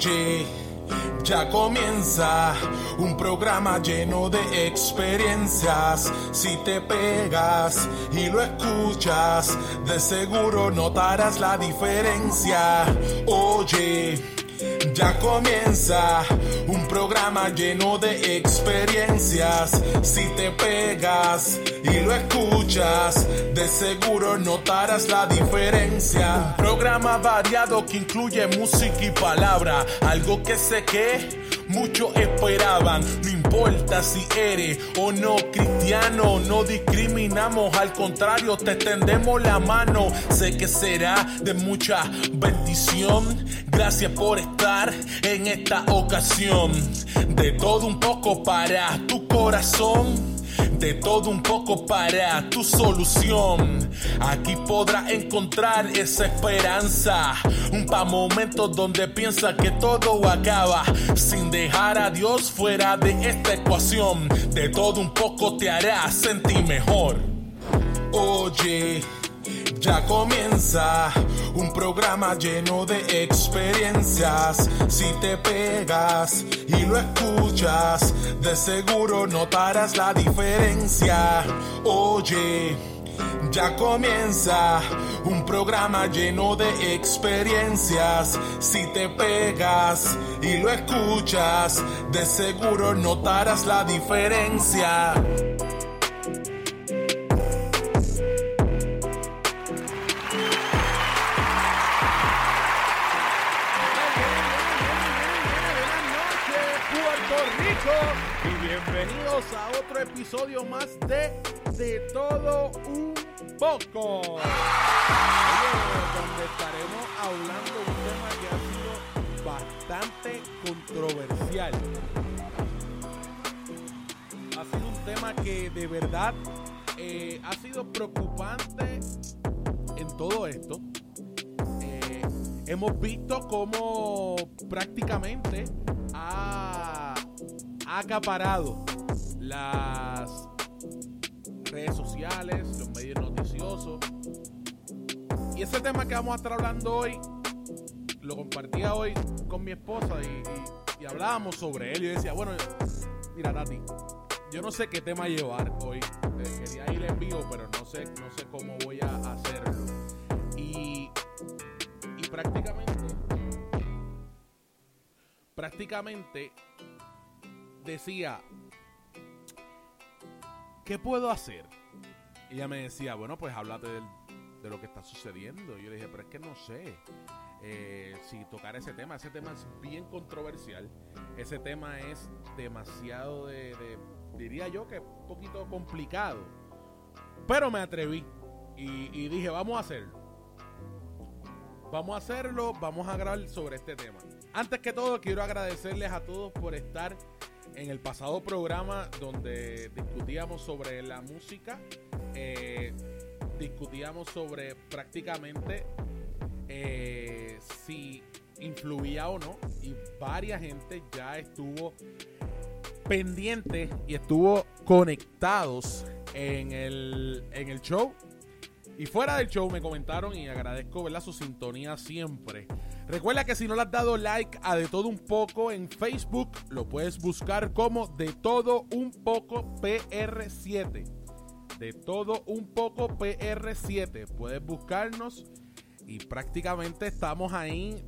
Oye, ya comienza un programa lleno de experiencias. Si te pegas y lo escuchas, de seguro notarás la diferencia. Oye, ya comienza un programa lleno de experiencias. Si te pegas y lo escuchas, de seguro notarás la diferencia. Un programa variado que incluye música y palabra, algo que sé que muchos esperaban. Importa si eres o no cristiano, no discriminamos, al contrario, te extendemos la mano. Sé que será de mucha bendición. Gracias por estar en esta ocasión. De todo un poco para tu corazón de todo un poco para tu solución. Aquí podrás encontrar esa esperanza. Un pa' momentos donde piensa que todo acaba. Sin dejar a Dios fuera de esta ecuación. De todo un poco te hará sentir mejor. Oye. Ya comienza un programa lleno de experiencias. Si te pegas y lo escuchas, de seguro notarás la diferencia. Oye, ya comienza un programa lleno de experiencias. Si te pegas y lo escuchas, de seguro notarás la diferencia. Y bienvenidos a otro episodio más de De Todo Un Poco. donde estaremos hablando un tema que ha sido bastante controversial. Ha sido un tema que de verdad eh, ha sido preocupante en todo esto. Eh, hemos visto cómo prácticamente ha ha acaparado las redes sociales, los medios noticiosos. Y ese tema que vamos a estar hablando hoy, lo compartía hoy con mi esposa y, hablábamos sobre él. Y decía, bueno, mira Tati, yo no sé qué tema llevar hoy. Quería ir en vivo, pero no sé, no sé cómo voy a hacerlo. Y, y prácticamente, prácticamente decía, ¿qué puedo hacer? Y ella me decía, bueno, pues háblate de lo que está sucediendo. Yo dije, pero es que no sé eh, si tocar ese tema. Ese tema es bien controversial. Ese tema es demasiado de, diría yo que un poquito complicado. Pero me atreví y dije, vamos a hacerlo. Vamos a hacerlo, vamos a grabar sobre este tema. Antes que todo, quiero agradecerles a todos por estar en el pasado programa donde discutíamos sobre la música, eh, discutíamos sobre prácticamente eh, si influía o no y varias gente ya estuvo pendiente y estuvo conectados en el, en el show y fuera del show me comentaron y agradezco ¿verdad? su sintonía siempre Recuerda que si no le has dado like a De Todo Un Poco en Facebook, lo puedes buscar como De Todo Un Poco PR7. De Todo Un Poco PR7. Puedes buscarnos y prácticamente estamos ahí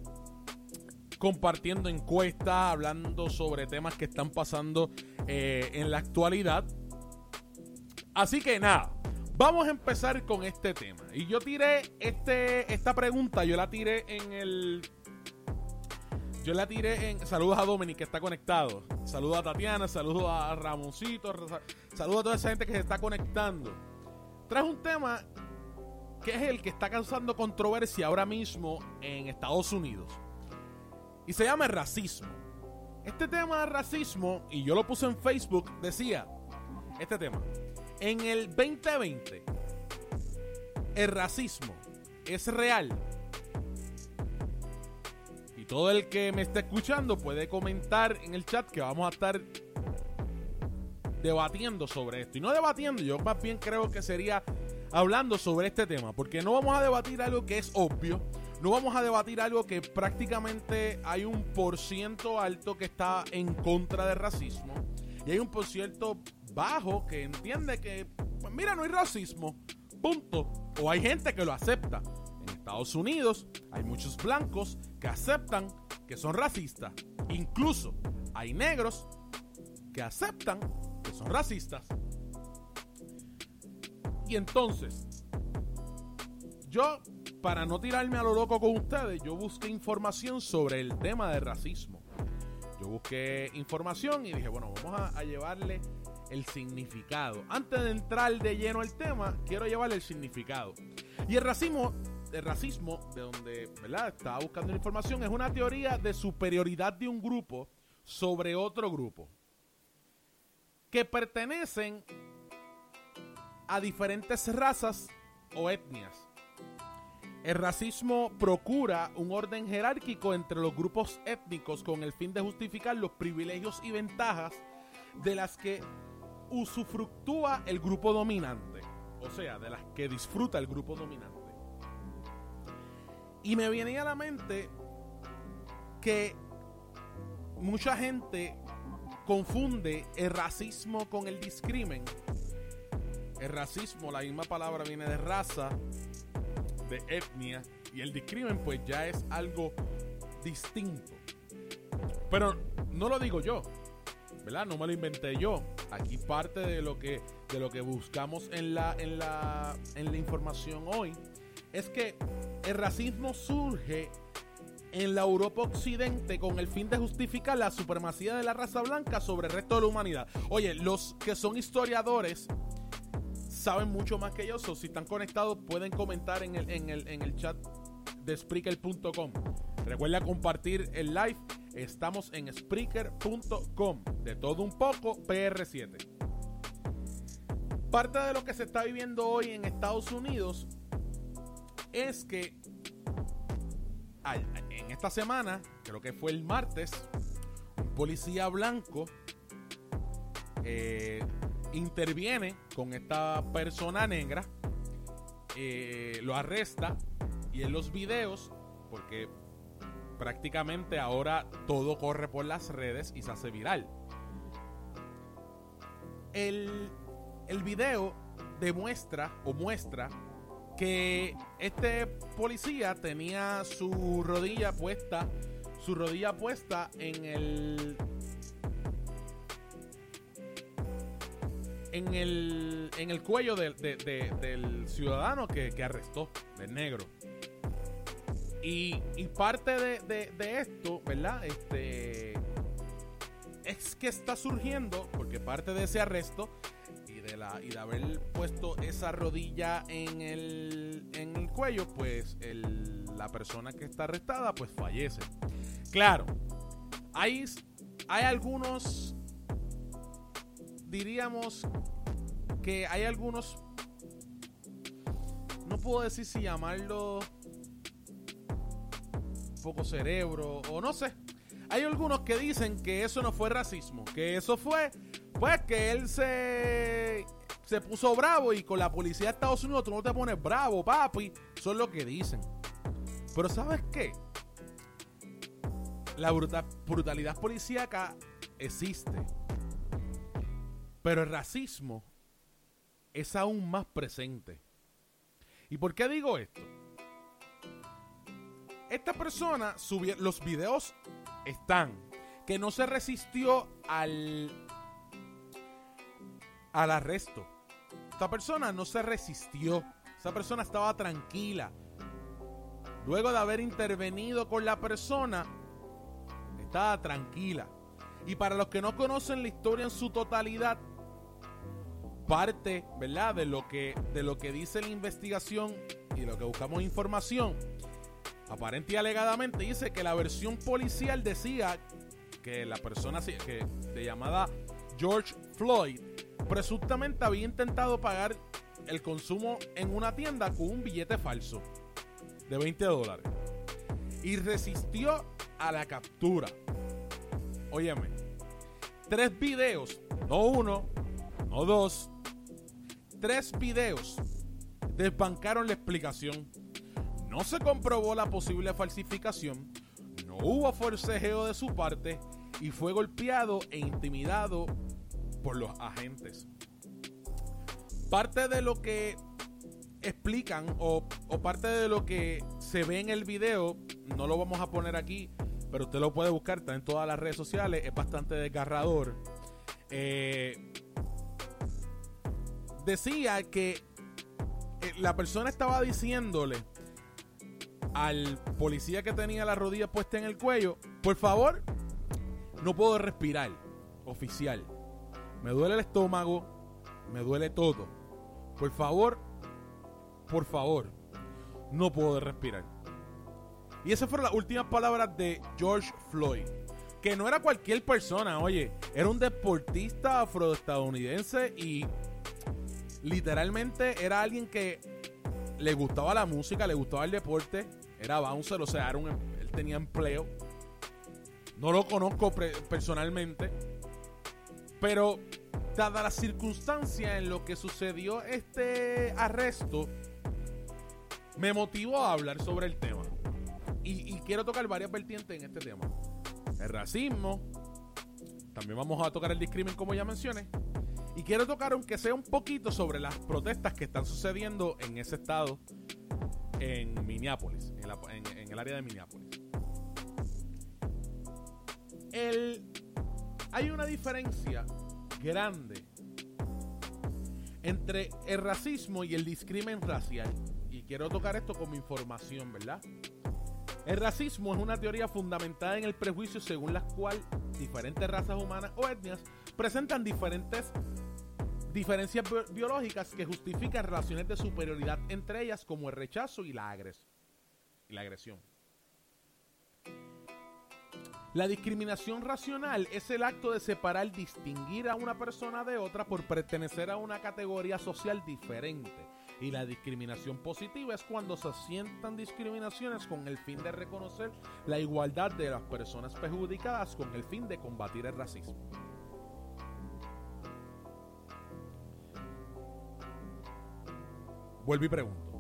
compartiendo encuestas, hablando sobre temas que están pasando eh, en la actualidad. Así que nada, Vamos a empezar con este tema. Y yo tiré este, esta pregunta, yo la tiré en el. Yo la tiré en. Saludos a Dominic que está conectado. Saludos a Tatiana, saludos a Ramoncito, saludos a toda esa gente que se está conectando. Traes un tema que es el que está causando controversia ahora mismo en Estados Unidos. Y se llama racismo. Este tema de racismo, y yo lo puse en Facebook, decía, este tema, en el 2020, el racismo es real. Y todo el que me esté escuchando puede comentar en el chat que vamos a estar debatiendo sobre esto. Y no debatiendo, yo más bien creo que sería hablando sobre este tema. Porque no vamos a debatir algo que es obvio. no vamos a debatir algo que prácticamente hay un por ciento alto que está en contra del racismo y hay un por ciento bajo que entiende que, pues mira, no hay racismo, punto. O hay gente que lo acepta. En Estados Unidos hay muchos blancos que aceptan que son racistas. Incluso hay negros que aceptan que son racistas. Y entonces, yo, para no tirarme a lo loco con ustedes, yo busqué información sobre el tema del racismo. Yo busqué información y dije, bueno, vamos a, llevarle el significado. Antes de entrar de lleno al tema, quiero llevarle el significado. Y el racismo, el racismo, de donde ¿verdad? estaba buscando información, es una teoría de superioridad de un grupo sobre otro grupo que pertenecen a diferentes razas o etnias. El racismo procura un orden jerárquico entre los grupos étnicos con el fin de justificar los privilegios y ventajas de las que usufructúa el grupo dominante, o sea, de las que disfruta el grupo dominante. Y me viene a la mente que mucha gente confunde el racismo con el discrimen. El racismo, la misma palabra viene de raza, de etnia, y el discrimen pues ya es algo distinto. Pero no lo digo yo, No me lo inventé yo. Aquí parte de lo que, de lo que buscamos en la, en, la, en la información hoy es que el racismo surge en la Europa Occidente con el fin de justificar la supremacía de la raza blanca sobre el resto de la humanidad. Oye, los que son historiadores saben mucho más que yo, si están conectados pueden comentar en el, en el, en el chat de Spreaker.com. Recuerda compartir el live. Estamos en Spreaker.com. De todo un poco, PR7. Parte de lo que se está viviendo hoy en Estados Unidos es que en esta semana, creo que fue el martes, un policía blanco eh, interviene con esta persona negra, eh, lo arresta y en los videos, porque prácticamente ahora todo corre por las redes y se hace viral. El, el video demuestra o muestra que este policía tenía su rodilla puesta, su rodilla puesta en el en el, en el cuello del ciudadano que, arrestó, del negro. Y, parte de, esto, ¿verdad? Este es que está surgiendo, porque parte de ese arresto de la y de haber puesto esa rodilla en el, en el cuello, pues la persona que está arrestada pues fallece. Claro, hay, hay algunos, diríamos que hay algunos, no puedo decir si llamarlo poco cerebro o no sé. Hay algunos que dicen que eso no fue racismo, que eso fue pues que él se, se puso bravo y con la policía de Estados Unidos tú no te pones bravo, papi. Es lo que dicen. Pero ¿sabes qué? La brutalidad policíaca existe. Pero el racismo es aún más presente. ¿Y por qué digo esto? Esta persona subió, los videos están, que no se resistió al al arresto. Esta persona no se resistió. Esa persona estaba tranquila. Luego de haber intervenido con la persona, estaba tranquila. Y para los que no conocen la historia en su totalidad, parte, ¿verdad? De lo que, de lo que dice la investigación y lo que buscamos información, aparente y alegadamente dice que la versión policial decía que la persona que, de llamada George Floyd presuntamente había intentado pagar el consumo en una tienda con un billete falso de 20 dólares y resistió a la captura. Óyeme, tres videos, no uno, no dos, tres videos desbancaron la explicación. No se comprobó la posible falsificación, no hubo forcejeo de su parte y fue golpeado e intimidado por los agentes. Parte de lo que explican o, parte de lo que se ve en el video, no lo vamos a poner aquí, pero usted lo puede buscar, está en todas las redes sociales, es bastante desgarrador. Eh, decía que eh, la persona estaba diciéndole al policía que tenía la rodilla puesta en el cuello, por favor, no puedo respirar, oficial. Me duele el estómago, me duele todo. Por favor, por favor, no puedo respirar. Y esas fueron las últimas palabras de George Floyd. Que no era cualquier persona, oye, era un deportista afroestadounidense y literalmente era alguien que le gustaba la música, le gustaba el deporte, era bouncer, o sea, em, él tenía empleo. No lo conozco personalmente, pero dada la circunstancia en lo que sucedió este arresto, me motivó a hablar sobre el tema. Y, y, quiero tocar varias vertientes en este tema. El racismo, también vamos a tocar el discrimen como ya mencioné, y quiero tocar, aunque sea un poquito, sobre las protestas que están sucediendo en ese estado, en Minneapolis, en, el área de Minneapolis. hay una diferencia grande entre el racismo y el discrimen racial. Y quiero tocar esto como información, ¿verdad? El racismo es una teoría fundamentada en el prejuicio según la cual diferentes razas humanas o etnias presentan diferentes diferencias biológicas que justifican relaciones de superioridad entre ellas como el rechazo y la, agresión. La discriminación racional es el acto de separar, distinguir a una persona de otra por pertenecer a una categoría social diferente. Y la discriminación positiva es cuando se sientan discriminaciones con el fin de reconocer la igualdad de las personas perjudicadas con el fin de combatir el racismo. Vuelvo y pregunto.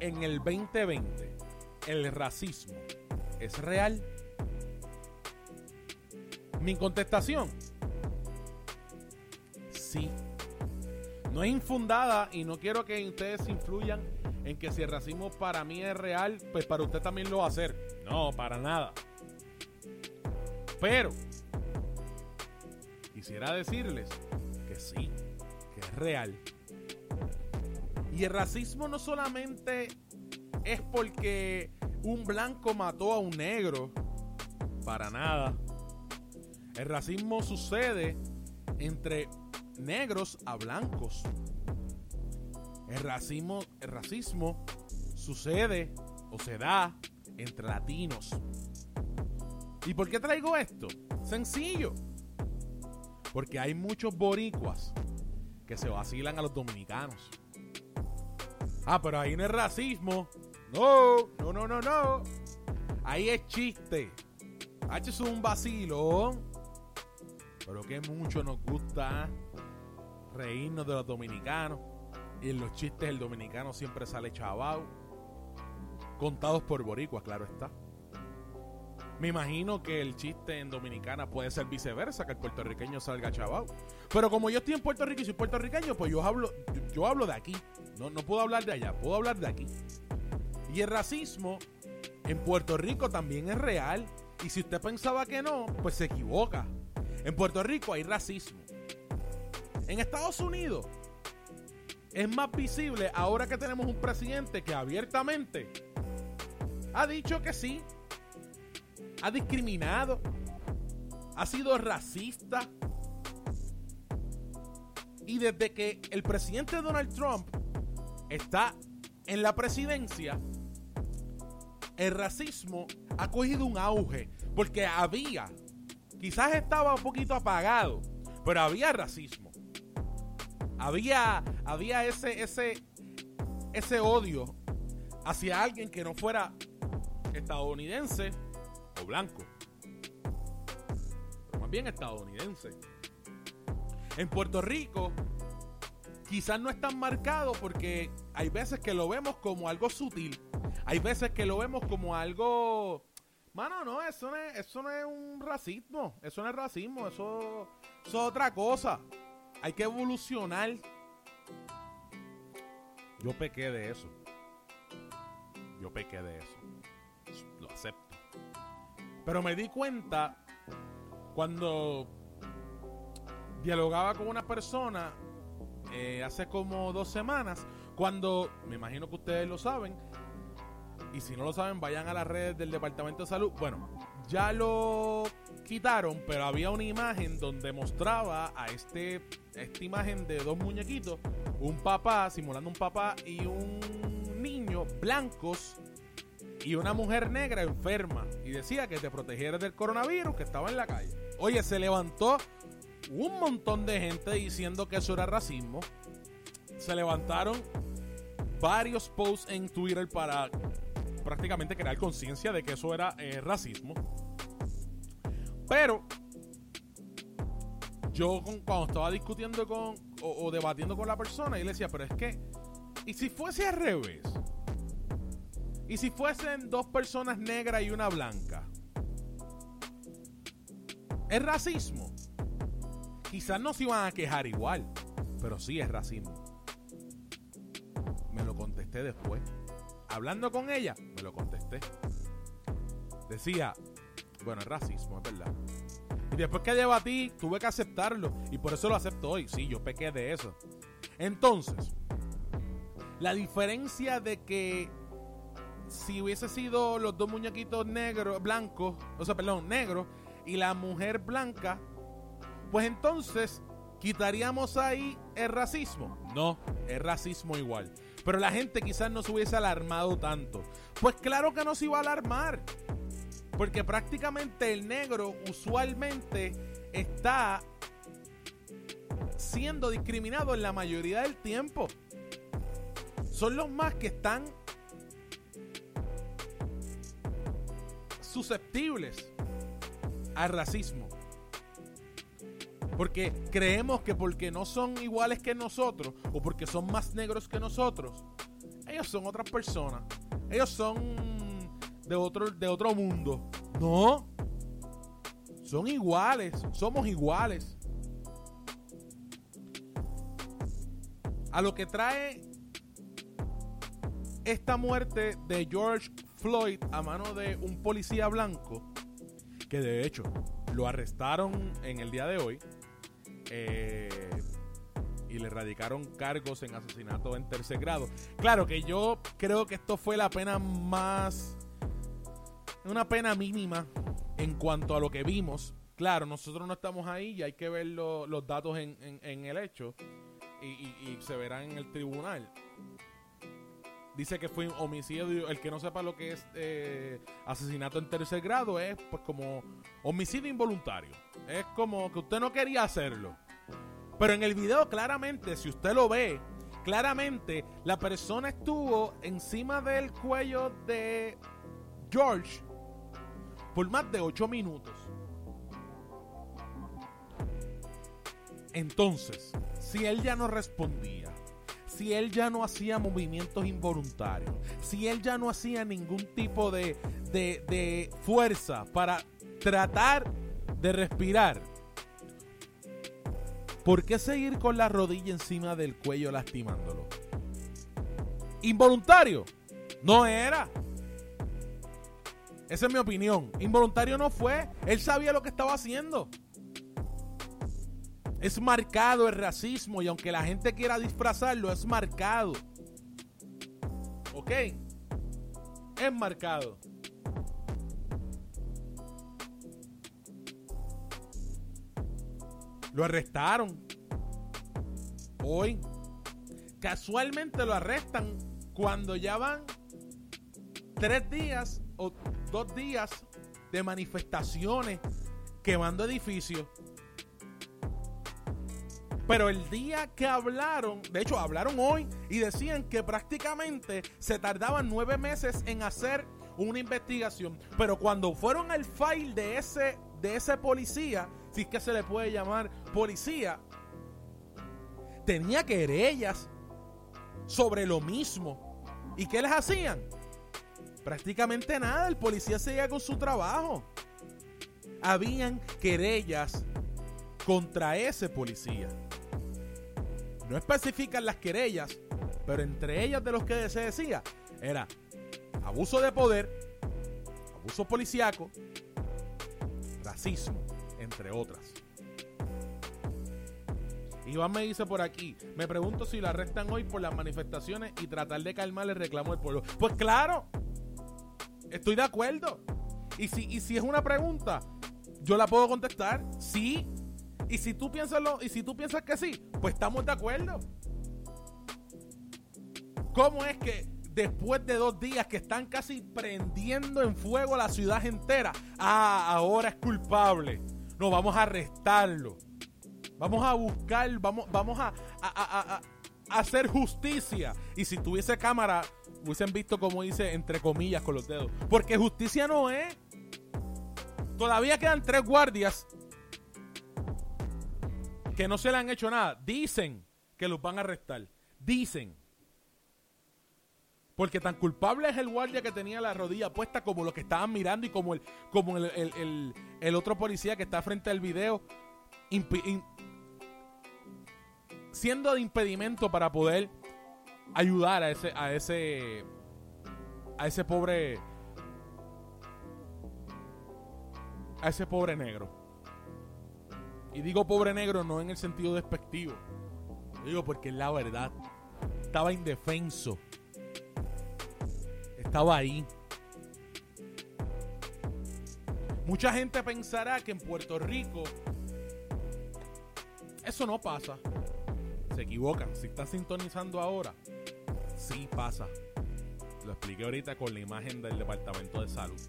En el 2020, ¿el racismo es real? Mi contestación, sí. No es infundada y no quiero que ustedes influyan en que si el racismo para mí es real, pues para usted también lo va a hacer. No, para nada. Pero quisiera decirles que sí, que es real. Y el racismo no solamente es porque un blanco mató a un negro, para nada. El racismo sucede entre negros a blancos. El racismo, el racismo sucede o se da entre latinos. ¿Y por qué traigo esto? Sencillo. Porque hay muchos boricuas que se vacilan a los dominicanos. Ah, pero ahí no es racismo. No, no, no, no, no. Ahí es chiste. H es un vacilón. Pero que mucho nos gusta reírnos de los dominicanos. Y en los chistes el dominicano siempre sale chavao. Contados por boricuas, claro está. Me imagino que el chiste en Dominicana puede ser viceversa, que el puertorriqueño salga chavao. Pero como yo estoy en Puerto Rico y soy puertorriqueño, pues yo hablo, yo hablo de aquí. No, no puedo hablar de allá, puedo hablar de aquí. Y el racismo en Puerto Rico también es real. Y si usted pensaba que no, pues se equivoca. En Puerto Rico hay racismo. En Estados Unidos es más visible ahora que tenemos un presidente que abiertamente ha dicho que sí, ha discriminado, ha sido racista. Y desde que el presidente Donald Trump está en la presidencia, el racismo ha cogido un auge. Porque había, quizás estaba un poquito apagado, pero había racismo. Había, había ese, ese, ese odio hacia alguien que no fuera estadounidense o blanco. Pero más bien estadounidense. En Puerto Rico, quizás no es tan marcado porque hay veces que lo vemos como algo sutil. Hay veces que lo vemos como algo... Mano, no, eso no es, eso no es un racismo. Eso no es racismo, eso, eso es otra cosa. Hay que evolucionar. Yo pequé de eso. Yo pequé de eso. Lo acepto. Pero me di cuenta cuando dialogaba con una persona eh, hace como dos semanas, cuando, me imagino que ustedes lo saben, y si no lo saben, vayan a las redes del Departamento de Salud. Bueno, ya lo quitaron, pero había una imagen donde mostraba a este esta imagen de dos muñequitos, un papá simulando un papá y un niño blancos y una mujer negra enferma y decía que te protegiera del coronavirus que estaba en la calle. Oye, se levantó un montón de gente diciendo que eso era racismo. Se levantaron varios posts en Twitter para prácticamente crear conciencia de que eso era eh, racismo. Pero yo cuando estaba discutiendo con o, debatiendo con la persona, y le decía, pero es que, ¿y si fuese al revés? ¿Y si fuesen dos personas negras y una blanca? ¿Es racismo? Quizás no se iban a quejar igual, pero sí es racismo. Me lo contesté después. Hablando con ella, me lo contesté. Decía, bueno, es racismo, es verdad. Y después que debatí, tuve que aceptarlo. Y por eso lo acepto hoy. Sí, yo pequé de eso. Entonces, la diferencia de que si hubiese sido los dos muñequitos negros, blancos, o sea, perdón, negros, y la mujer blanca, pues entonces quitaríamos ahí el racismo. No, es racismo igual. Pero la gente quizás no se hubiese alarmado tanto. Pues claro que no se iba a alarmar. Porque prácticamente el negro usualmente está siendo discriminado en la mayoría del tiempo. Son los más que están susceptibles al racismo. Porque creemos que porque no son iguales que nosotros o porque son más negros que nosotros, ellos son otras personas. Ellos son de otro, de otro mundo. No. Son iguales. Somos iguales. A lo que trae esta muerte de George Floyd a mano de un policía blanco, que de hecho lo arrestaron en el día de hoy, eh, y le radicaron cargos en asesinato en tercer grado. Claro que yo creo que esto fue la pena más... Una pena mínima en cuanto a lo que vimos. Claro, nosotros no estamos ahí y hay que ver los datos en, el hecho y, se verán en el tribunal. Dice que fue un homicidio. El que no sepa lo que es eh, asesinato en tercer grado es pues como homicidio involuntario. Es como que usted no quería hacerlo. Pero en el video claramente, si usted lo ve, claramente la persona estuvo encima del cuello de George por más de 8 minutos. Entonces, si él ya no respondía, si él ya no hacía movimientos involuntarios, si él ya no hacía ningún tipo de, de, de fuerza para tratar de respirar, ¿por qué seguir con la rodilla encima del cuello lastimándolo? Involuntario. No era. Esa es mi opinión. Involuntario no fue. Él sabía lo que estaba haciendo. Es marcado el racismo y aunque la gente quiera disfrazarlo, es marcado. ¿Ok? Es marcado. Lo arrestaron. Hoy. Casualmente lo arrestan cuando ya van tres días o dos días de manifestaciones quemando edificios. Pero el día que hablaron, de hecho hablaron hoy y decían que prácticamente se tardaban nueve meses en hacer una investigación. Pero cuando fueron al file de ese, de ese policía, si es que se le puede llamar policía, tenía querellas sobre lo mismo. ¿Y qué les hacían? Prácticamente nada, el policía seguía con su trabajo. Habían querellas contra ese policía. No especifican las querellas, pero entre ellas de los que se decía era abuso de poder, abuso policiaco, racismo, entre otras. Iván me dice por aquí, me pregunto si la arrestan hoy por las manifestaciones y tratar de calmar el reclamo del pueblo. Pues claro, estoy de acuerdo. Y si, y si es una pregunta, yo la puedo contestar, sí. Y si tú piensas lo, y si tú piensas que sí, pues estamos de acuerdo. ¿Cómo es que después de dos días que están casi prendiendo en fuego la ciudad entera, ah, ahora es culpable? No, vamos a arrestarlo. Vamos a buscar, vamos, vamos a, hacer justicia. Y si tuviese cámara, hubiesen visto como dice entre comillas con los dedos. Porque justicia no es. Todavía quedan tres guardias que no se le han hecho nada. Dicen que los van a arrestar. Dicen. Porque tan culpable es el guardia que tenía la rodilla puesta como los que estaban mirando y como el, como el, otro policía que está frente al video siendo de impedimento para poder ayudar a ese a ese a ese pobre a ese pobre negro. Y digo pobre negro no en el sentido despectivo. Digo porque es la verdad. Estaba indefenso. Estaba ahí. Mucha gente pensará que en Puerto Rico eso no pasa se equivocan. Si estás sintonizando ahora, sí pasa. Lo expliqué ahorita con la imagen del Departamento de Salud.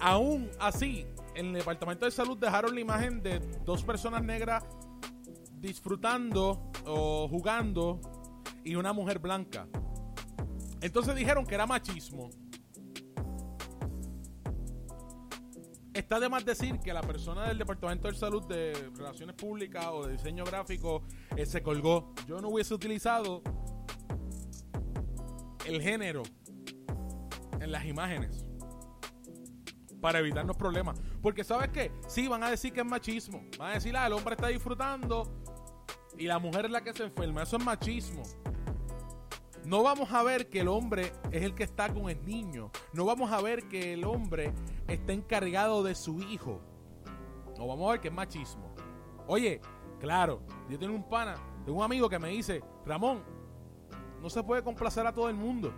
Aún así, en el Departamento de Salud dejaron la imagen de dos personas negras disfrutando o jugando y una mujer blanca. Entonces dijeron que era machismo. Está de más decir que la persona del Departamento de Salud de Relaciones Públicas o de Diseño Gráfico eh, se colgó. Yo no hubiese utilizado el género en las imágenes para evitarnos problemas. Porque ¿sabes qué? Sí, van a decir que es machismo. Van a decir, ah, el hombre está disfrutando y la mujer es la que se enferma. Eso es machismo. No vamos a ver que el hombre es el que está con el niño. No vamos a ver que el hombre está encargado de su hijo. No vamos a ver que es machismo. Oye, claro, yo tengo un pana, tengo un amigo que me dice, Ramón, no se puede complacer a todo el mundo.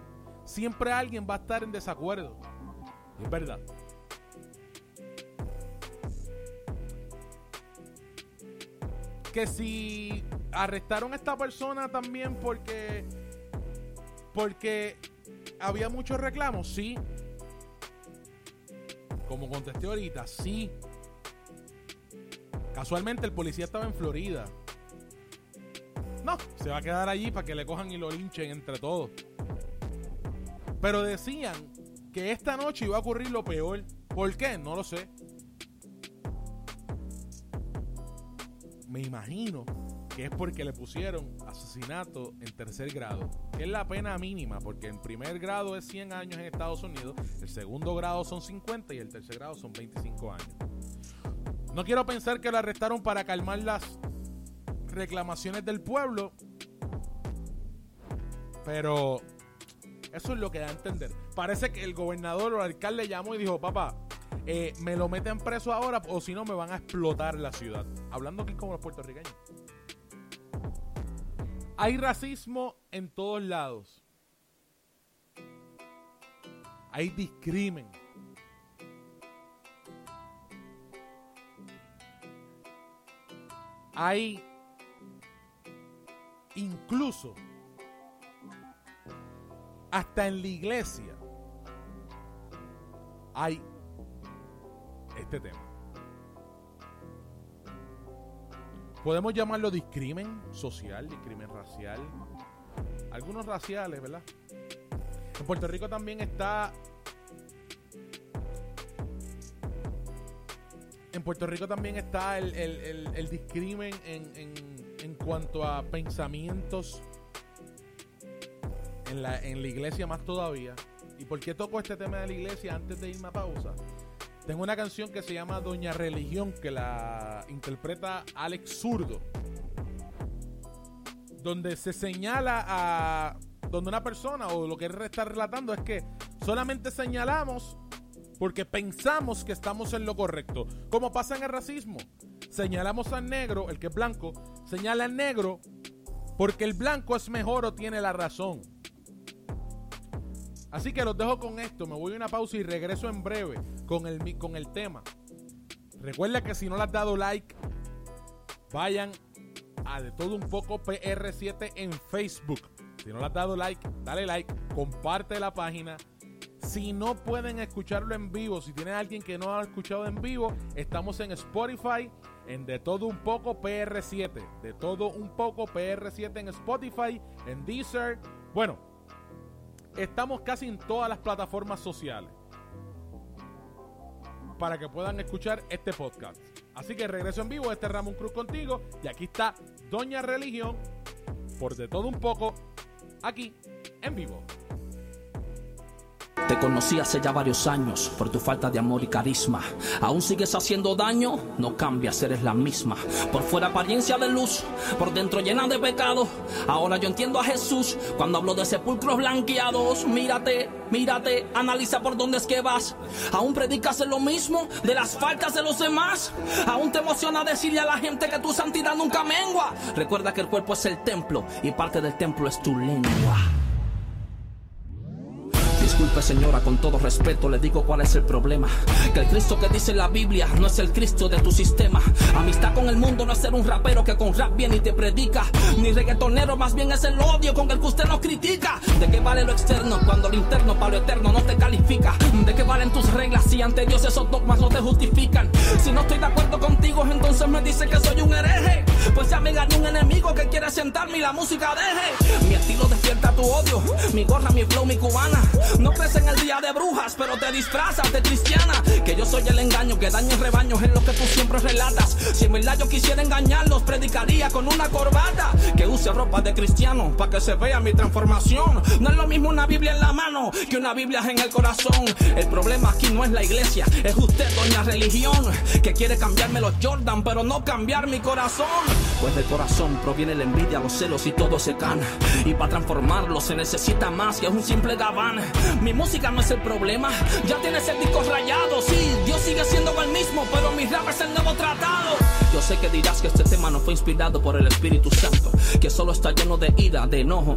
Siempre alguien va a estar en desacuerdo. es verdad. Que si arrestaron a esta persona también porque porque había muchos reclamos, sí. Como contesté ahorita, sí. Casualmente el policía estaba en Florida. No, se va a quedar allí para que le cojan y lo linchen entre todos. Pero decían que esta noche iba a ocurrir lo peor. ¿Por qué? No lo sé. Me imagino que es porque le pusieron asesinato en tercer grado, que es la pena mínima, porque en primer grado es 100 años en Estados Unidos, el segundo grado son 50 y el tercer grado son 25 años. No quiero pensar que lo arrestaron para calmar las reclamaciones del pueblo, pero eso es lo que da a entender. Parece que el gobernador o el alcalde llamó y dijo, papá, eh, me lo meten preso ahora o si no me van a explotar la ciudad. Hablando aquí como los puertorriqueños. Hay racismo en todos lados. Hay discrimen. Hay incluso hasta en la iglesia hay este tema. Podemos llamarlo discrimen social, discrimen racial. Algunos raciales, ¿verdad? En Puerto Rico también está en Puerto Rico también está el, el, discrimen en, en, cuanto a pensamientos en la, en la iglesia más todavía. ¿Y por qué toco este tema de la iglesia antes de irme a pausa? Tengo una canción que se llama Doña Religión, que la interpreta Alex Zurdo. Donde se señala a. Donde una persona, o lo que él está relatando, es que solamente señalamos porque pensamos que estamos en lo correcto. Como pasa en el racismo. Señalamos al negro, el que es blanco, señala al negro porque el blanco es mejor o tiene la razón. Así que los dejo con esto. Me voy a una pausa y regreso en breve con el, con el tema. Recuerda que si no le has dado like, vayan a de todo un poco PR7 en Facebook. Si no le has dado like, dale like, comparte la página. Si no pueden escucharlo en vivo, si tienen alguien que no ha escuchado en vivo, estamos en Spotify, en De Todo Un Poco PR7. De Todo Un Poco PR7 en Spotify, en Deezer. Bueno, Estamos casi en todas las plataformas sociales para que puedan escuchar este podcast. Así que regreso en vivo, este Ramón Cruz contigo y aquí está Doña Religión por de todo un poco aquí en vivo. Te conocí hace ya varios años por tu falta de amor y carisma. ¿Aún sigues haciendo daño? No cambias, eres la misma. Por fuera apariencia de luz, por dentro llena de pecado. Ahora yo entiendo a Jesús cuando hablo de sepulcros blanqueados. Mírate, mírate, analiza por dónde es que vas. ¿Aún predicas lo mismo de las faltas de los demás? ¿Aún te emociona decirle a la gente que tu santidad nunca mengua? Recuerda que el cuerpo es el templo y parte del templo es tu lengua. Señora, con todo respeto le digo cuál es el problema. Que el Cristo que dice la Biblia no es el Cristo de tu sistema. Amistad con el mundo no es ser un rapero que con rap viene y te predica. Ni reggaetonero, más bien es el odio con el que usted nos critica. ¿De qué vale lo externo cuando lo interno para lo eterno no te califica? ¿De qué valen tus reglas si ante Dios esos dogmas no te justifican? Si no estoy de acuerdo contigo, entonces me dice que soy un hereje. Pues ya me gané un enemigo que quiere sentarme y la música deje. Mi estilo despierta tu odio, mi gorra, mi flow, mi cubana. No en el día de brujas, pero te disfrazas de cristiana. Que yo soy el engaño que daña rebaños en lo que tú siempre relatas. Si en verdad yo quisiera engañarlos, predicaría con una corbata. Que use ropa de cristiano para que se vea mi transformación. No es lo mismo una Biblia en la mano que una Biblia en el corazón. El problema aquí no es la iglesia, es usted, doña religión. Que quiere cambiarme los Jordan, pero no cambiar mi corazón. Pues del corazón proviene la envidia, los celos y todo se cana. Y para transformarlo se necesita más que un simple gabán. Música no es el problema, ya tienes el disco rayado. Sí, Dios sigue siendo el mismo, pero mi rap es el nuevo tratado. Yo sé que dirás que este tema no fue inspirado por el Espíritu Santo, que solo está lleno de ira, de enojo.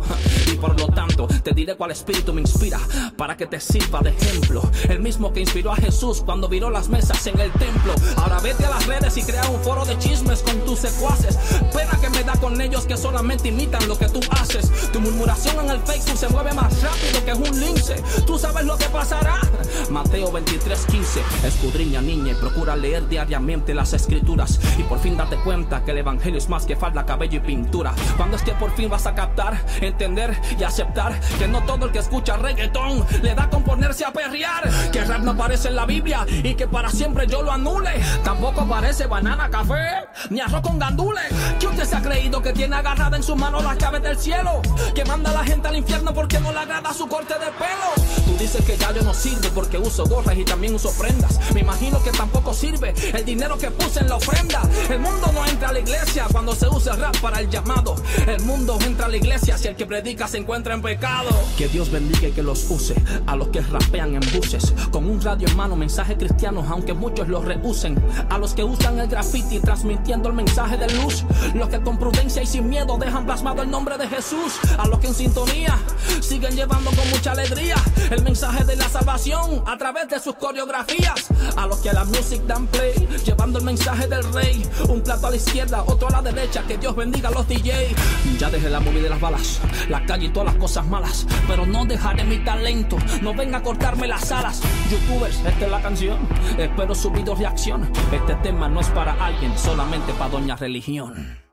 Y por lo tanto, te diré cuál espíritu me inspira para que te sirva de ejemplo. El mismo que inspiró a Jesús cuando viró las mesas en el templo. Ahora vete a las redes y crea un foro de chismes con tus secuaces. Pena que me da con ellos que solamente imitan lo que tú haces. Tu murmuración en el Facebook se mueve más rápido que un lince. Tú sabes lo que pasará. Mateo 23:15. Escudriña, niña, y procura leer diariamente las escrituras. Y por fin date cuenta que el evangelio es más que falda, cabello y pintura. Cuando es que por fin vas a captar, entender y aceptar que no todo el que escucha reggaetón le da con ponerse a perrear. Que rap no aparece en la Biblia y que para siempre yo lo anule. Tampoco aparece banana, café, ni arroz con gandules. ¿Qué usted se ha creído que tiene agarrada en su mano las llaves del cielo? Que manda a la gente al infierno porque no le agrada su corte de pelo. Tú dices que ya yo no sirvo porque uso gorras y también uso prendas. Me imagino que tampoco sirve el dinero que puse en la ofrenda. El mundo no entra a la iglesia cuando se usa rap para el llamado. El mundo entra a la iglesia si el que predica se encuentra en pecado. Que Dios bendiga y que los use a los que rapean en buses. Con un radio en mano, mensajes cristianos, aunque muchos los rehúsen. A los que usan el graffiti transmitiendo el mensaje de luz. Los que con prudencia y sin miedo dejan plasmado el nombre de Jesús. A los que en sintonía siguen llevando con mucha alegría el mensaje de la salvación a través de sus coreografías. A los que a la music dan play, llevando el mensaje del rey. Un plato a la izquierda, otro a la derecha. Que Dios bendiga a los DJ. Ya dejé la movida de las balas, la calle y todas las cosas malas. Pero no dejaré mi talento, no venga a cortarme las alas. Youtubers, esta es la canción. Espero su video reacción. Este tema no es para alguien, solamente para Doña Religión.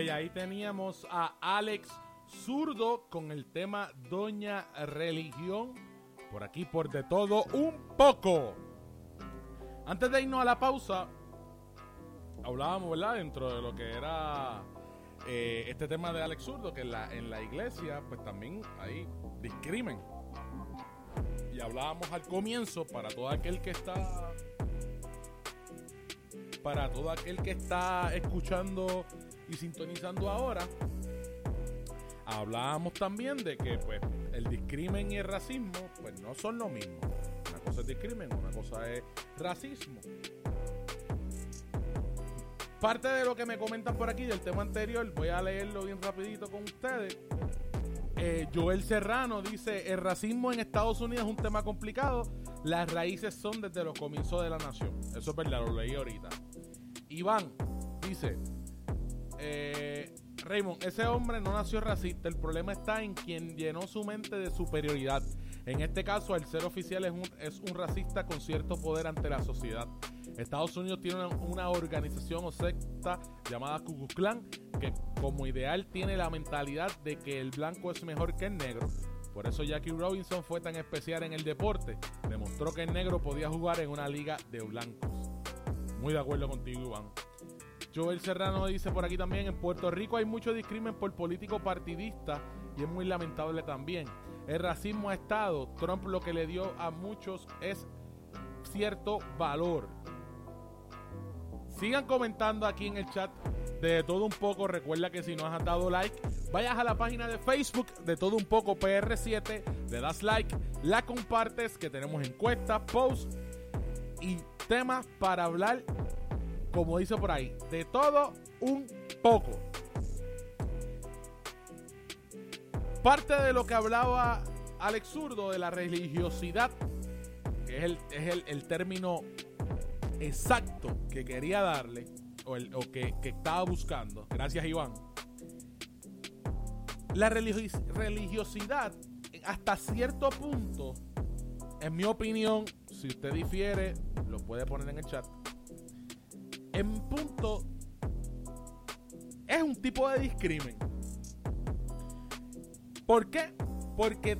Y ahí teníamos a Alex Zurdo con el tema Doña Religión. Por aquí, por de todo, un poco. Antes de irnos a la pausa, hablábamos, ¿verdad? Dentro de lo que era eh, este tema de Alex Zurdo, que en la, en la iglesia, pues también hay discrimen. Y hablábamos al comienzo, para todo aquel que está. Para todo aquel que está escuchando y sintonizando ahora, hablábamos también de que pues el discrimen y el racismo pues no son lo mismo. Una cosa es discrimen, una cosa es racismo. Parte de lo que me comentan por aquí del tema anterior, voy a leerlo bien rapidito con ustedes. Eh, Joel Serrano dice, el racismo en Estados Unidos es un tema complicado, las raíces son desde los comienzos de la nación. Eso es verdad, lo leí ahorita. Iván dice, eh, Raymond, ese hombre no nació racista, el problema está en quien llenó su mente de superioridad. En este caso, el ser oficial es un, es un racista con cierto poder ante la sociedad. Estados Unidos tiene una, una organización o secta llamada Ku Klux Klan que como ideal tiene la mentalidad de que el blanco es mejor que el negro. Por eso Jackie Robinson fue tan especial en el deporte. Demostró que el negro podía jugar en una liga de blancos. Muy de acuerdo contigo, Iván. Joel Serrano dice por aquí también, en Puerto Rico hay mucho discrimen por político partidista y es muy lamentable también. El racismo ha estado, Trump lo que le dio a muchos es cierto valor. Sigan comentando aquí en el chat de todo un poco. Recuerda que si no has dado like, vayas a la página de Facebook de todo un poco PR7, le das like, la compartes, que tenemos encuestas, posts y temas para hablar, como dice por ahí, de todo un poco. Parte de lo que hablaba Alex Zurdo de la religiosidad, que es el, es el, término exacto que quería darle, o, el, o que, que, estaba buscando, gracias Iván, la religio religiosidad hasta cierto punto, en mi opinión, si usted difiere, lo puede poner en el chat, en punto es un tipo de discrimen. ¿Por qué? Porque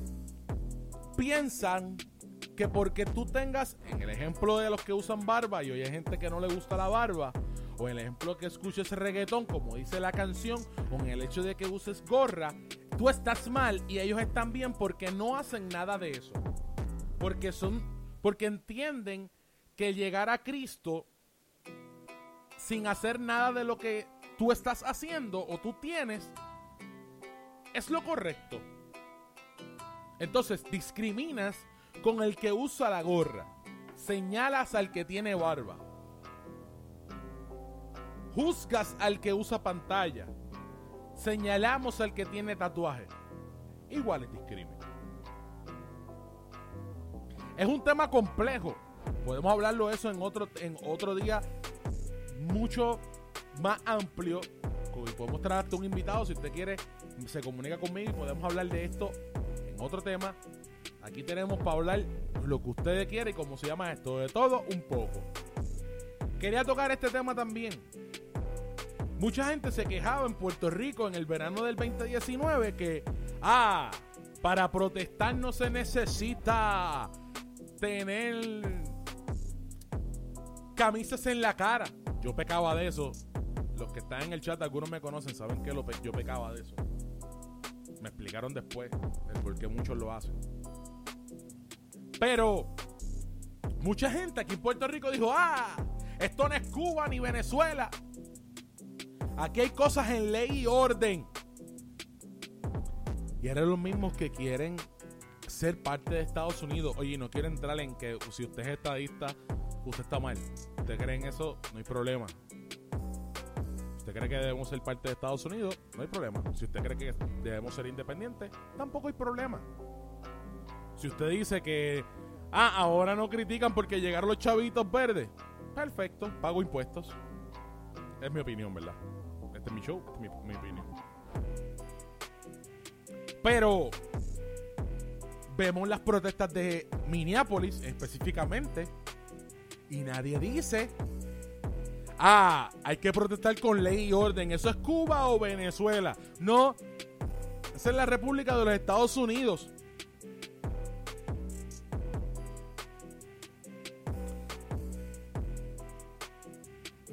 piensan que porque tú tengas, en el ejemplo de los que usan barba, y hoy hay gente que no le gusta la barba, o en el ejemplo que escuches reggaetón, como dice la canción, o en el hecho de que uses gorra, tú estás mal y ellos están bien porque no hacen nada de eso. Porque son, porque entienden que llegar a Cristo sin hacer nada de lo que tú estás haciendo o tú tienes es lo correcto. Entonces discriminas con el que usa la gorra. Señalas al que tiene barba. Juzgas al que usa pantalla. Señalamos al que tiene tatuaje. Igual es discrimen. Es un tema complejo. Podemos hablarlo eso en otro, en otro día mucho más amplio. Y podemos traerte un invitado si usted quiere, se comunica conmigo y podemos hablar de esto en otro tema Aquí tenemos para hablar lo que ustedes quieren y cómo se llama esto, de todo un poco. Quería tocar este tema también. Mucha gente se quejaba en Puerto Rico en el verano del 2019 que, ah, para protestar no se necesita tener camisas en la cara. Yo pecaba de eso. Los que están en el chat, algunos me conocen, saben que yo pecaba de eso. Me explicaron después el por qué muchos lo hacen. Pero mucha gente aquí en Puerto Rico dijo, ah, esto no es Cuba ni Venezuela. Aquí hay cosas en ley y orden. Y eran los mismos que quieren ser parte de Estados Unidos. Oye, no quiero entrar en que si usted es estadista, usted está mal. ¿Usted cree en eso? No hay problema. ¿Usted cree que debemos ser parte de Estados Unidos? No hay problema. Si usted cree que debemos ser independientes, tampoco hay problema. Si usted dice que, ah, ahora no critican porque llegaron los chavitos verdes, perfecto, pago impuestos. Es mi opinión, ¿verdad? Este es mi show, es mi, mi opinión. Pero vemos las protestas de Minneapolis específicamente y nadie dice, ah, hay que protestar con ley y orden, eso es Cuba o Venezuela. No, Esa es la República de los Estados Unidos.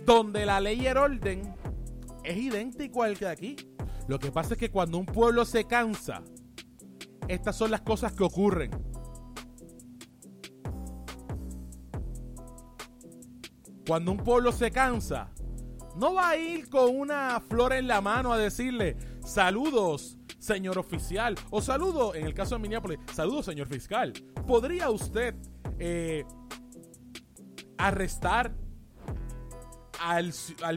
Donde la ley y el orden es idéntico al que aquí. Lo que pasa es que cuando un pueblo se cansa, estas son las cosas que ocurren. Cuando un pueblo se cansa, no va a ir con una flor en la mano a decirle saludos, señor oficial, o saludo, en el caso de Minneapolis, saludos, señor fiscal. ¿Podría usted eh, arrestar al,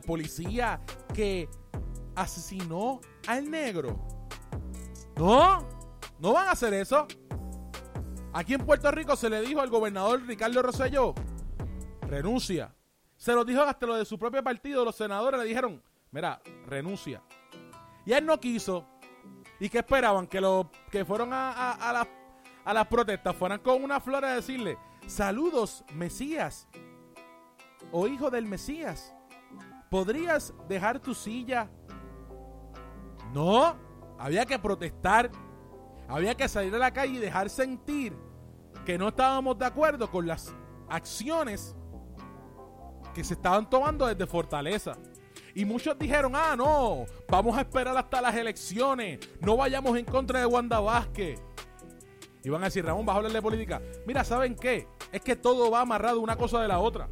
policía que asesinó al negro? No, no van a hacer eso. Aquí en Puerto Rico se le dijo al gobernador Ricardo Rosselló, renuncia. Se lo dijo hasta lo de su propio partido, los senadores le dijeron, mira, renuncia. Y él no quiso. ¿Y qué esperaban? Que, lo, que fueron a, a, a las protestas, fueran con una flor a decirle, saludos, Mesías, o hijo del Mesías. ¿Podrías dejar tu silla? No, había que protestar, había que salir a la calle y dejar sentir que no estábamos de acuerdo con las acciones que se estaban tomando desde Fortaleza. Y muchos dijeron, ah, no, vamos a esperar hasta las elecciones, no vayamos en contra de Wanda Vázquez. Y van a decir, Ramón, vas a hablar de política. Mira, ¿saben qué? Es que todo va amarrado una cosa de la otra.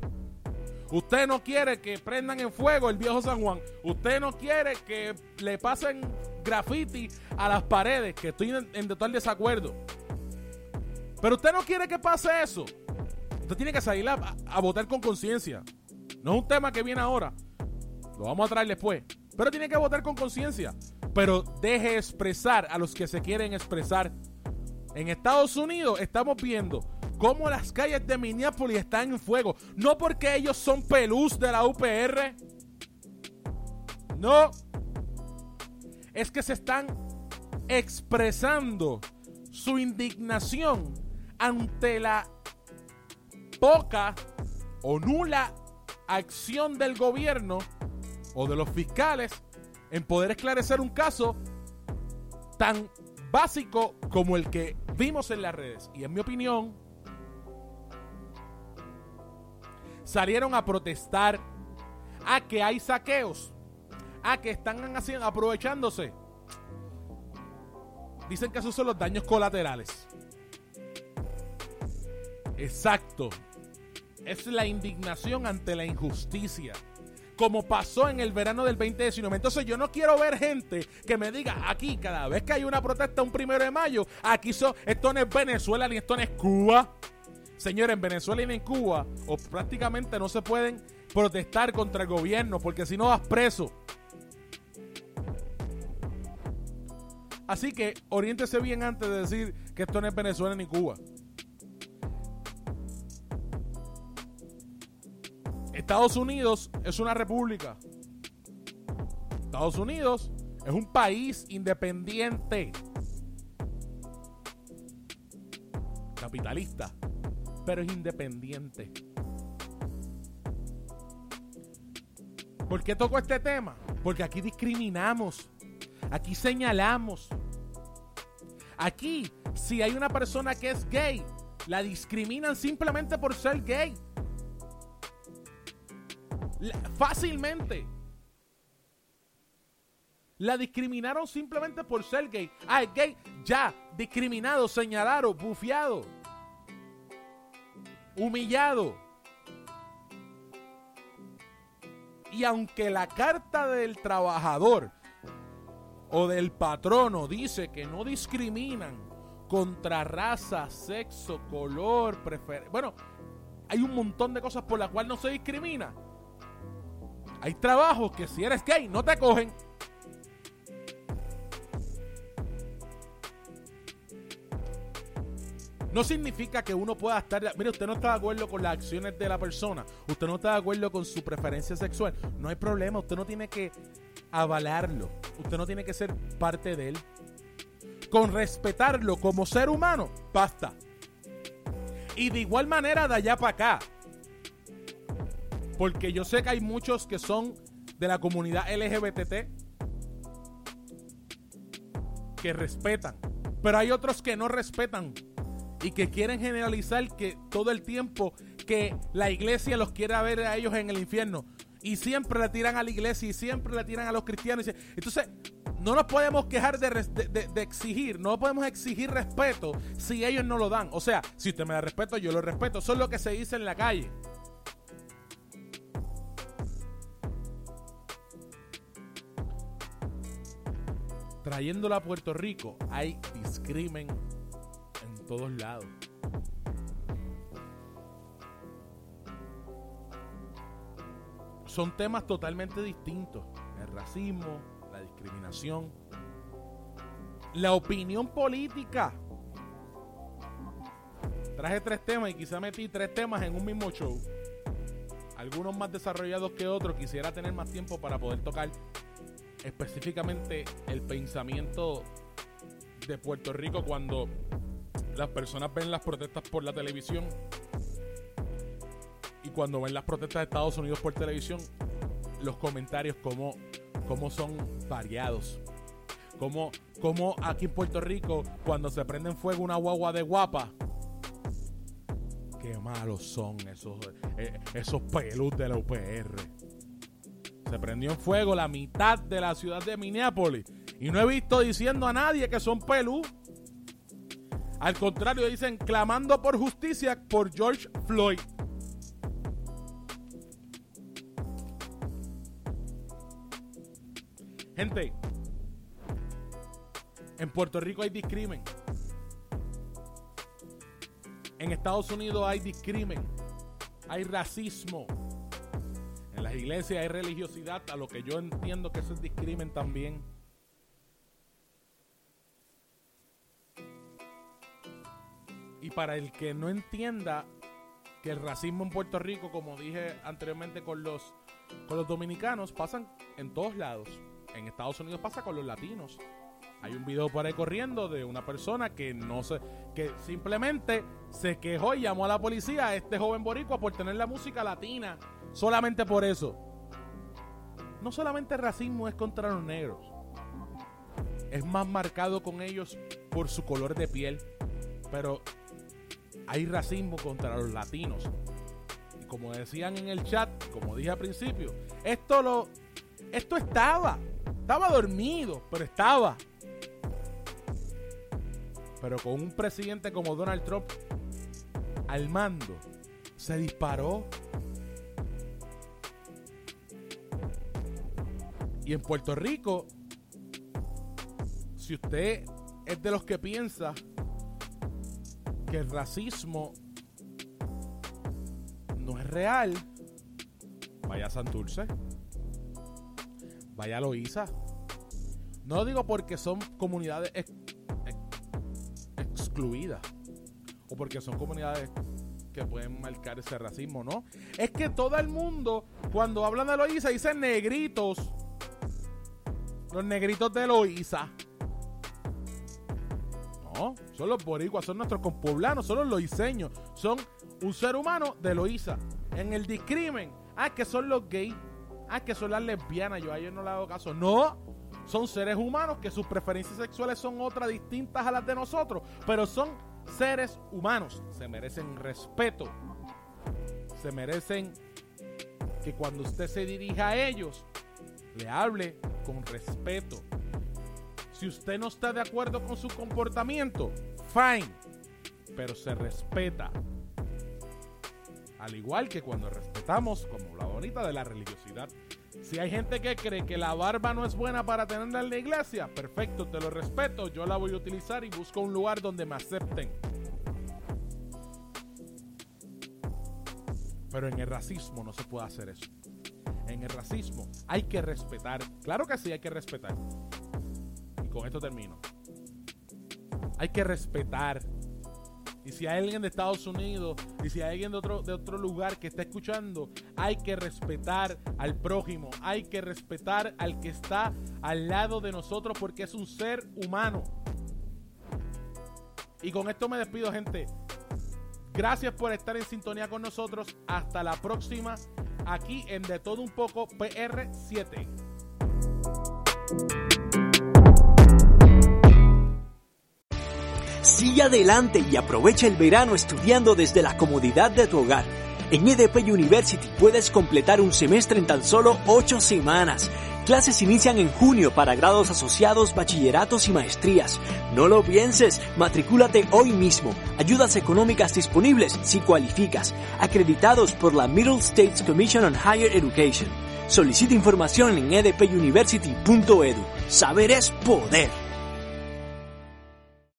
Usted no quiere que prendan en fuego el viejo San Juan. Usted no quiere que le pasen graffiti a las paredes, que estoy en, total desacuerdo. Pero usted no quiere que pase eso. Usted tiene que salir a votar con conciencia. No es un tema que viene ahora. Lo vamos a traer después. Pero tiene que votar con conciencia. Pero deje expresar a los que se quieren expresar. En Estados Unidos estamos viendo cómo las calles de Minneapolis están en fuego. No porque ellos son pelús de la UPR. No. Es que se están expresando su indignación ante la poca o nula acción del gobierno o de los fiscales en poder esclarecer un caso tan básico como el que vimos en las redes. Y en mi opinión, salieron a protestar a que hay saqueos, a que están haciendo, aprovechándose. Dicen que esos son los daños colaterales. Exacto es la indignación ante la injusticia. Como pasó en el verano del 2019. Entonces yo no quiero ver gente que me diga aquí, cada vez que hay una protesta un primero de mayo, aquí esto no es Venezuela ni esto no es Cuba. Señores, en Venezuela y en Cuba, o prácticamente no se pueden protestar contra el gobierno, porque si no vas preso. Así que oriéntese bien antes de decir que esto no es Venezuela ni Cuba. Estados Unidos es una república. Estados Unidos es un país independiente. Capitalista. Pero es independiente. ¿Por qué toco este tema? Porque aquí discriminamos. Aquí señalamos. Aquí, si hay una persona que es gay, la discriminan simplemente por ser gay. Fácilmente. La discriminaron simplemente por ser gay. Ah, gay. Ya. Discriminado, señalado, bufiado. Humillado. Y aunque la carta del trabajador o del patrono dice que no discriminan contra raza, sexo, color, preferencia. Bueno, hay un montón de cosas por las cuales no se discrimina. Hay trabajos que si eres gay no te cogen. No significa que uno pueda estar. Mire, usted no está de acuerdo con las acciones de la persona. Usted no está de acuerdo con su preferencia sexual. No hay problema. Usted no tiene que avalarlo. Usted no tiene que ser parte de él. Con respetarlo como ser humano, basta. Y de igual manera, de allá para acá. Porque yo sé que hay muchos que son de la comunidad LGBT que respetan, pero hay otros que no respetan y que quieren generalizar que todo el tiempo que la iglesia los quiere ver a ellos en el infierno y siempre le tiran a la iglesia y siempre le tiran a los cristianos. Entonces, no nos podemos quejar de, exigir, no podemos exigir respeto si ellos no lo dan. O sea, si usted me da respeto, yo lo respeto. Eso es lo que se dice en la calle. Trayéndola a Puerto Rico, hay discrimen en todos lados. Son temas totalmente distintos. El racismo, la discriminación, la opinión política. Traje tres temas y quizá metí tres temas en un mismo show. Algunos más desarrollados que otros. Quisiera tener más tiempo para poder tocar específicamente el pensamiento de Puerto Rico cuando las personas ven las protestas por la televisión y cuando ven las protestas de Estados Unidos por televisión, los comentarios como, son variados. Como, como aquí en Puerto Rico, cuando se prende en fuego una guagua de guapa, qué malos son esos, eh, esos pelus de la UPR. Se prendió en fuego la mitad de la ciudad de Minneapolis. Y no he visto diciendo a nadie que son pelú. Al contrario, dicen clamando por justicia por George Floyd. Gente, en Puerto Rico hay discrimen. En Estados Unidos hay discrimen. Hay racismo. En las iglesias hay religiosidad, a lo que yo entiendo que eso es discrimen también. Y para el que no entienda que el racismo en Puerto Rico, como dije anteriormente con los, con los dominicanos, pasan en todos lados. En Estados Unidos pasa con los latinos. Hay un video por ahí corriendo de una persona que no se, que simplemente se quejó y llamó a la policía a este joven boricua por tener la música latina. Solamente por eso. No solamente el racismo es contra los negros. Es más marcado con ellos por su color de piel. Pero hay racismo contra los latinos. Y como decían en el chat, como dije al principio, esto lo esto estaba. Estaba dormido, pero estaba. Pero con un presidente como Donald Trump al mando, se disparó Y en Puerto Rico, si usted es de los que piensa que el racismo no es real, vaya a Santurce, vaya a Loíza. No lo digo porque son comunidades excluidas o porque son comunidades que pueden marcar ese racismo, no. Es que todo el mundo, cuando hablan de Loíza, dicen negritos los negritos de Loíza. No, son los boricuas, son nuestros compoblanos, son los loiseños. Son un ser humano de Loíza. En el discrimen, ah, que son los gays. Ah, que son las lesbianas. Yo a ellos no le hago caso. No, son seres humanos que sus preferencias sexuales son otras distintas a las de nosotros. Pero son seres humanos. Se merecen respeto. Se merecen que cuando usted se dirija a ellos, le hable con respeto. Si usted no está de acuerdo con su comportamiento, fine, pero se respeta. Al igual que cuando respetamos, como la bonita de la religiosidad. Si hay gente que cree que la barba no es buena para tenerla en la iglesia, perfecto, te lo respeto, yo la voy a utilizar y busco un lugar donde me acepten. Pero en el racismo no se puede hacer eso en el racismo hay que respetar. Claro que sí, hay que respetar. Y con esto termino. Hay que respetar. Y si hay alguien de Estados Unidos y si hay alguien de otro, de otro lugar que está escuchando, hay que respetar al prójimo. Hay que respetar al que está al lado de nosotros porque es un ser humano. Y con esto me despido, gente. Gracias por estar en sintonía con nosotros. Hasta la próxima aquí en De Todo Un Poco PR7. Sigue adelante y aprovecha el verano estudiando desde la comodidad de tu hogar en EDP University puedes completar un semestre en tan solo 8 semanas. Clases inician en junio para grados asociados, bachilleratos y maestrías. No lo pienses, matricúlate hoy mismo. Ayudas económicas disponibles si cualificas. Acreditados por la Middle States Commission on Higher Education. Solicita información en edpuniversity.edu. Saber es poder.